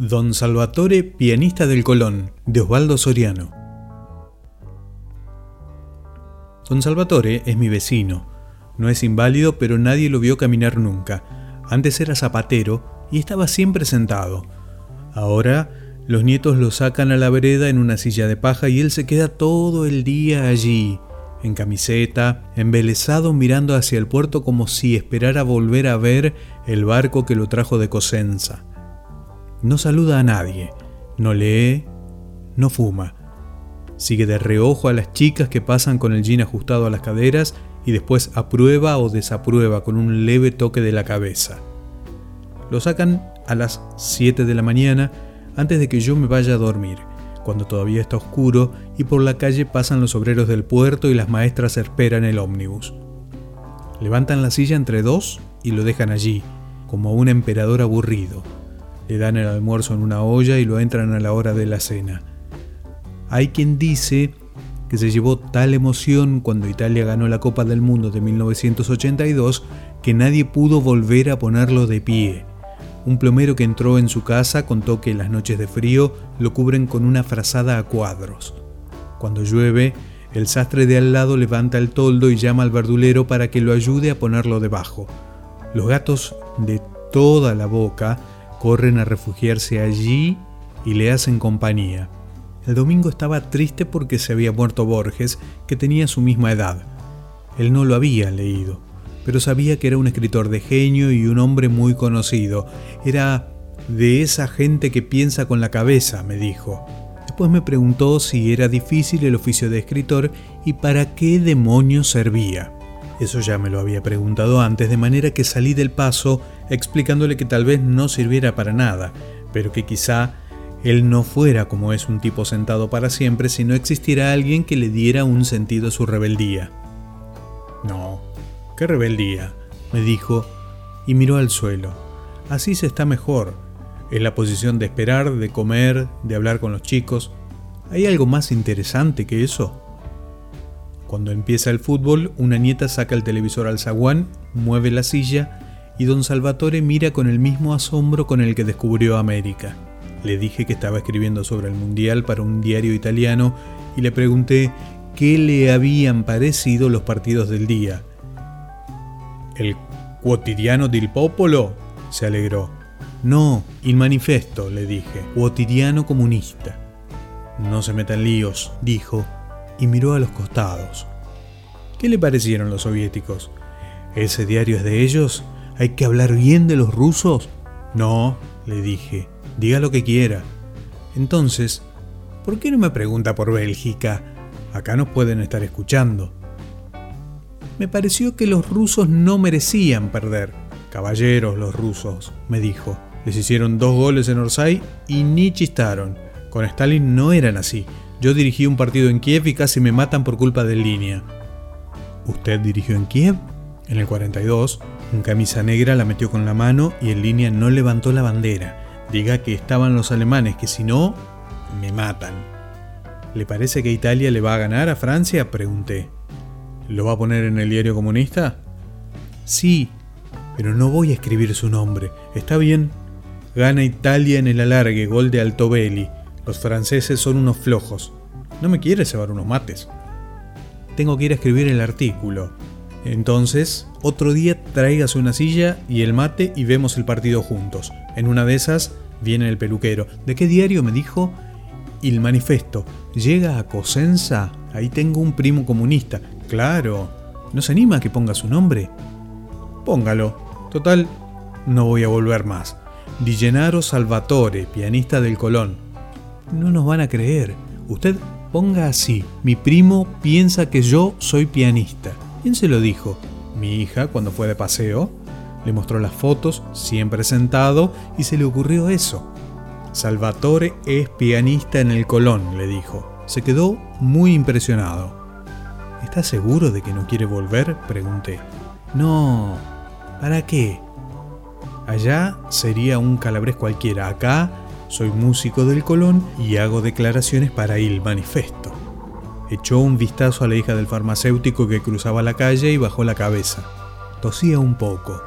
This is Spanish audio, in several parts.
Don Salvatore, pianista del Colón, de Osvaldo Soriano. Don Salvatore es mi vecino. No es inválido, pero nadie lo vio caminar nunca. Antes era zapatero y estaba siempre sentado. Ahora los nietos lo sacan a la vereda en una silla de paja y él se queda todo el día allí, en camiseta, embelesado mirando hacia el puerto como si esperara volver a ver el barco que lo trajo de Cosenza. No saluda a nadie, no lee, no fuma. Sigue de reojo a las chicas que pasan con el jean ajustado a las caderas y después aprueba o desaprueba con un leve toque de la cabeza. Lo sacan a las 7 de la mañana antes de que yo me vaya a dormir, cuando todavía está oscuro y por la calle pasan los obreros del puerto y las maestras esperan el ómnibus. Levantan la silla entre dos y lo dejan allí, como un emperador aburrido. Le dan el almuerzo en una olla y lo entran a la hora de la cena. Hay quien dice que se llevó tal emoción cuando Italia ganó la Copa del Mundo de 1982 que nadie pudo volver a ponerlo de pie un plomero que entró en su casa contó que las noches de frío lo cubren con una frazada a cuadros. Cuando llueve, el sastre de al lado levanta el toldo y llama al verdulero para que lo ayude a ponerlo debajo. Los gatos de toda la boca corren a refugiarse allí y le hacen compañía. El domingo estaba triste porque se había muerto Borges, que tenía su misma edad. Él no lo había leído pero sabía que era un escritor de genio y un hombre muy conocido. Era de esa gente que piensa con la cabeza, me dijo. Después me preguntó si era difícil el oficio de escritor y para qué demonios servía. Eso ya me lo había preguntado antes, de manera que salí del paso explicándole que tal vez no sirviera para nada, pero que quizá él no fuera como es un tipo sentado para siempre, si no existiera alguien que le diera un sentido a su rebeldía. No, ¡Qué rebeldía! me dijo y miró al suelo. Así se está mejor. Es la posición de esperar, de comer, de hablar con los chicos. ¿Hay algo más interesante que eso? Cuando empieza el fútbol, una nieta saca el televisor al zaguán, mueve la silla y don Salvatore mira con el mismo asombro con el que descubrió América. Le dije que estaba escribiendo sobre el Mundial para un diario italiano y le pregunté qué le habían parecido los partidos del día. ¿El quotidiano del popolo? se alegró. No, il manifesto, le dije, quotidiano comunista. No se metan líos, dijo, y miró a los costados. ¿Qué le parecieron los soviéticos? ¿Ese diario es de ellos? ¿Hay que hablar bien de los rusos? No, le dije, diga lo que quiera. Entonces, ¿por qué no me pregunta por Bélgica? Acá nos pueden estar escuchando me pareció que los rusos no merecían perder. Caballeros los rusos, me dijo. Les hicieron dos goles en Orsay y ni chistaron. Con Stalin no eran así. Yo dirigí un partido en Kiev y casi me matan por culpa de línea. ¿Usted dirigió en Kiev? En el 42, un camisa negra la metió con la mano y en línea no levantó la bandera. Diga que estaban los alemanes, que si no, me matan. ¿Le parece que Italia le va a ganar a Francia? Pregunté. ¿Lo va a poner en el diario comunista? Sí, pero no voy a escribir su nombre. Está bien. Gana Italia en el alargue, gol de Altobelli. Los franceses son unos flojos. ¿No me quiere llevar unos mates? Tengo que ir a escribir el artículo. Entonces, otro día tráigase una silla y el mate y vemos el partido juntos. En una de esas viene el peluquero. ¿De qué diario me dijo? El manifesto. Llega a Cosenza. Ahí tengo un primo comunista. Claro. ¿No se anima a que ponga su nombre? Póngalo. Total, no voy a volver más. Di Gennaro Salvatore, pianista del Colón. No nos van a creer. Usted ponga así. Mi primo piensa que yo soy pianista. ¿Quién se lo dijo? Mi hija cuando fue de paseo. Le mostró las fotos, siempre sentado, y se le ocurrió eso. Salvatore es pianista en el Colón, le dijo. Se quedó muy impresionado. ¿Estás seguro de que no quiere volver? Pregunté. No. ¿Para qué? Allá sería un calabrés cualquiera. Acá soy músico del Colón y hago declaraciones para el manifesto. Echó un vistazo a la hija del farmacéutico que cruzaba la calle y bajó la cabeza. Tosía un poco.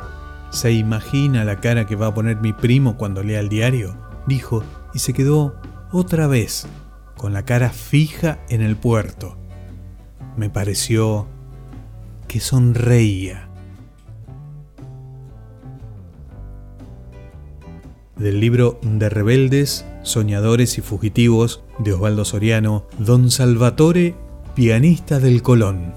¿Se imagina la cara que va a poner mi primo cuando lea el diario? dijo, y se quedó otra vez con la cara fija en el puerto. Me pareció que sonreía. Del libro De rebeldes, soñadores y fugitivos de Osvaldo Soriano, Don Salvatore, pianista del Colón.